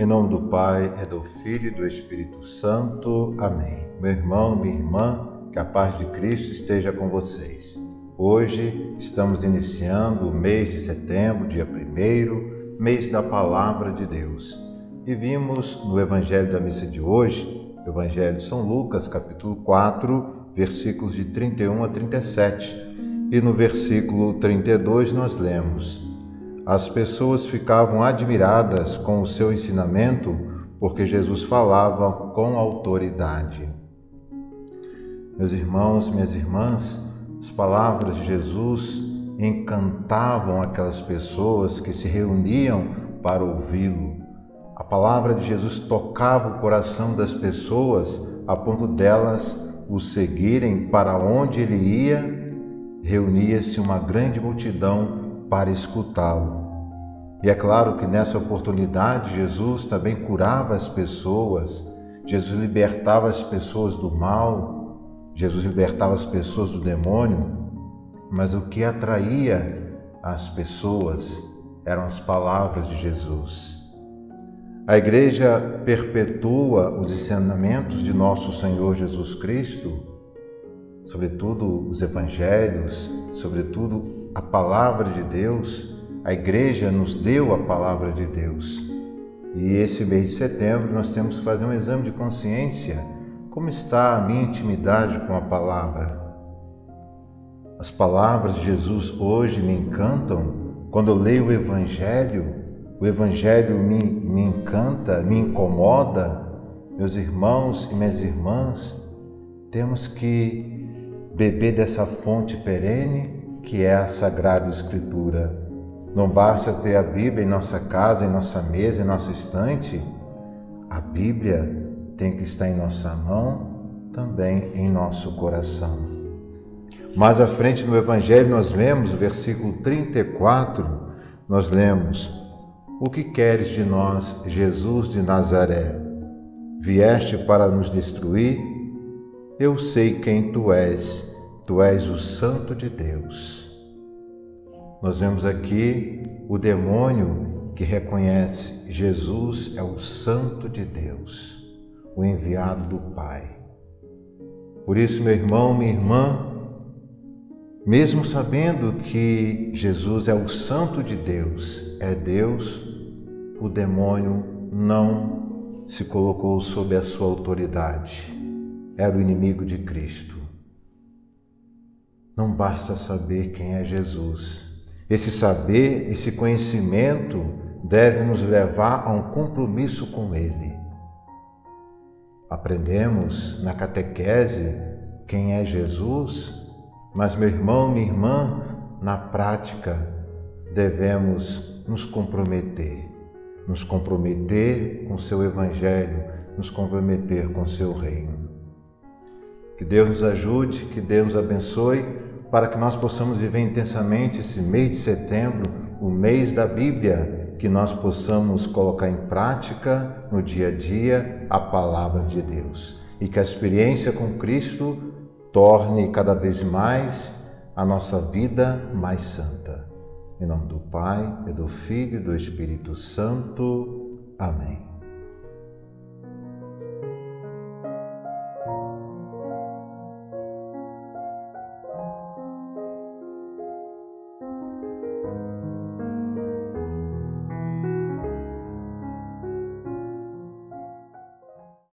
Em nome do Pai, é do Filho e do Espírito Santo. Amém. Meu irmão, minha irmã, que a paz de Cristo esteja com vocês. Hoje estamos iniciando o mês de setembro, dia 1 mês da Palavra de Deus. E vimos no Evangelho da missa de hoje, Evangelho de São Lucas, capítulo 4, versículos de 31 a 37. E no versículo 32 nós lemos: as pessoas ficavam admiradas com o seu ensinamento porque Jesus falava com autoridade. Meus irmãos, minhas irmãs, as palavras de Jesus encantavam aquelas pessoas que se reuniam para ouvi-lo. A palavra de Jesus tocava o coração das pessoas a ponto delas o seguirem para onde ele ia, reunia-se uma grande multidão para escutá-lo. E é claro que nessa oportunidade Jesus também curava as pessoas, Jesus libertava as pessoas do mal, Jesus libertava as pessoas do demônio, mas o que atraía as pessoas eram as palavras de Jesus. A igreja perpetua os ensinamentos de nosso Senhor Jesus Cristo, sobretudo os evangelhos, sobretudo a palavra de Deus, a igreja nos deu a palavra de Deus. E esse mês de setembro nós temos que fazer um exame de consciência. Como está a minha intimidade com a palavra? As palavras de Jesus hoje me encantam. Quando eu leio o Evangelho, o Evangelho me, me encanta, me incomoda. Meus irmãos e minhas irmãs, temos que beber dessa fonte perene que é a Sagrada Escritura. Não basta ter a Bíblia em nossa casa, em nossa mesa, em nossa estante. A Bíblia tem que estar em nossa mão, também em nosso coração. Mais à frente no Evangelho nós vemos versículo 34, nós lemos: O que queres de nós, Jesus de Nazaré? Vieste para nos destruir? Eu sei quem tu és Tu és o Santo de Deus. Nós vemos aqui o demônio que reconhece Jesus é o Santo de Deus, o enviado do Pai. Por isso, meu irmão, minha irmã, mesmo sabendo que Jesus é o Santo de Deus, é Deus, o demônio não se colocou sob a sua autoridade. Era o inimigo de Cristo. Não basta saber quem é Jesus. Esse saber, esse conhecimento deve nos levar a um compromisso com Ele. Aprendemos na catequese quem é Jesus, mas, meu irmão, minha irmã, na prática devemos nos comprometer, nos comprometer com seu Evangelho, nos comprometer com seu reino. Que Deus nos ajude, que Deus nos abençoe para que nós possamos viver intensamente esse mês de setembro, o mês da Bíblia, que nós possamos colocar em prática no dia a dia a palavra de Deus e que a experiência com Cristo torne cada vez mais a nossa vida mais santa. Em nome do Pai, e do Filho e do Espírito Santo. Amém.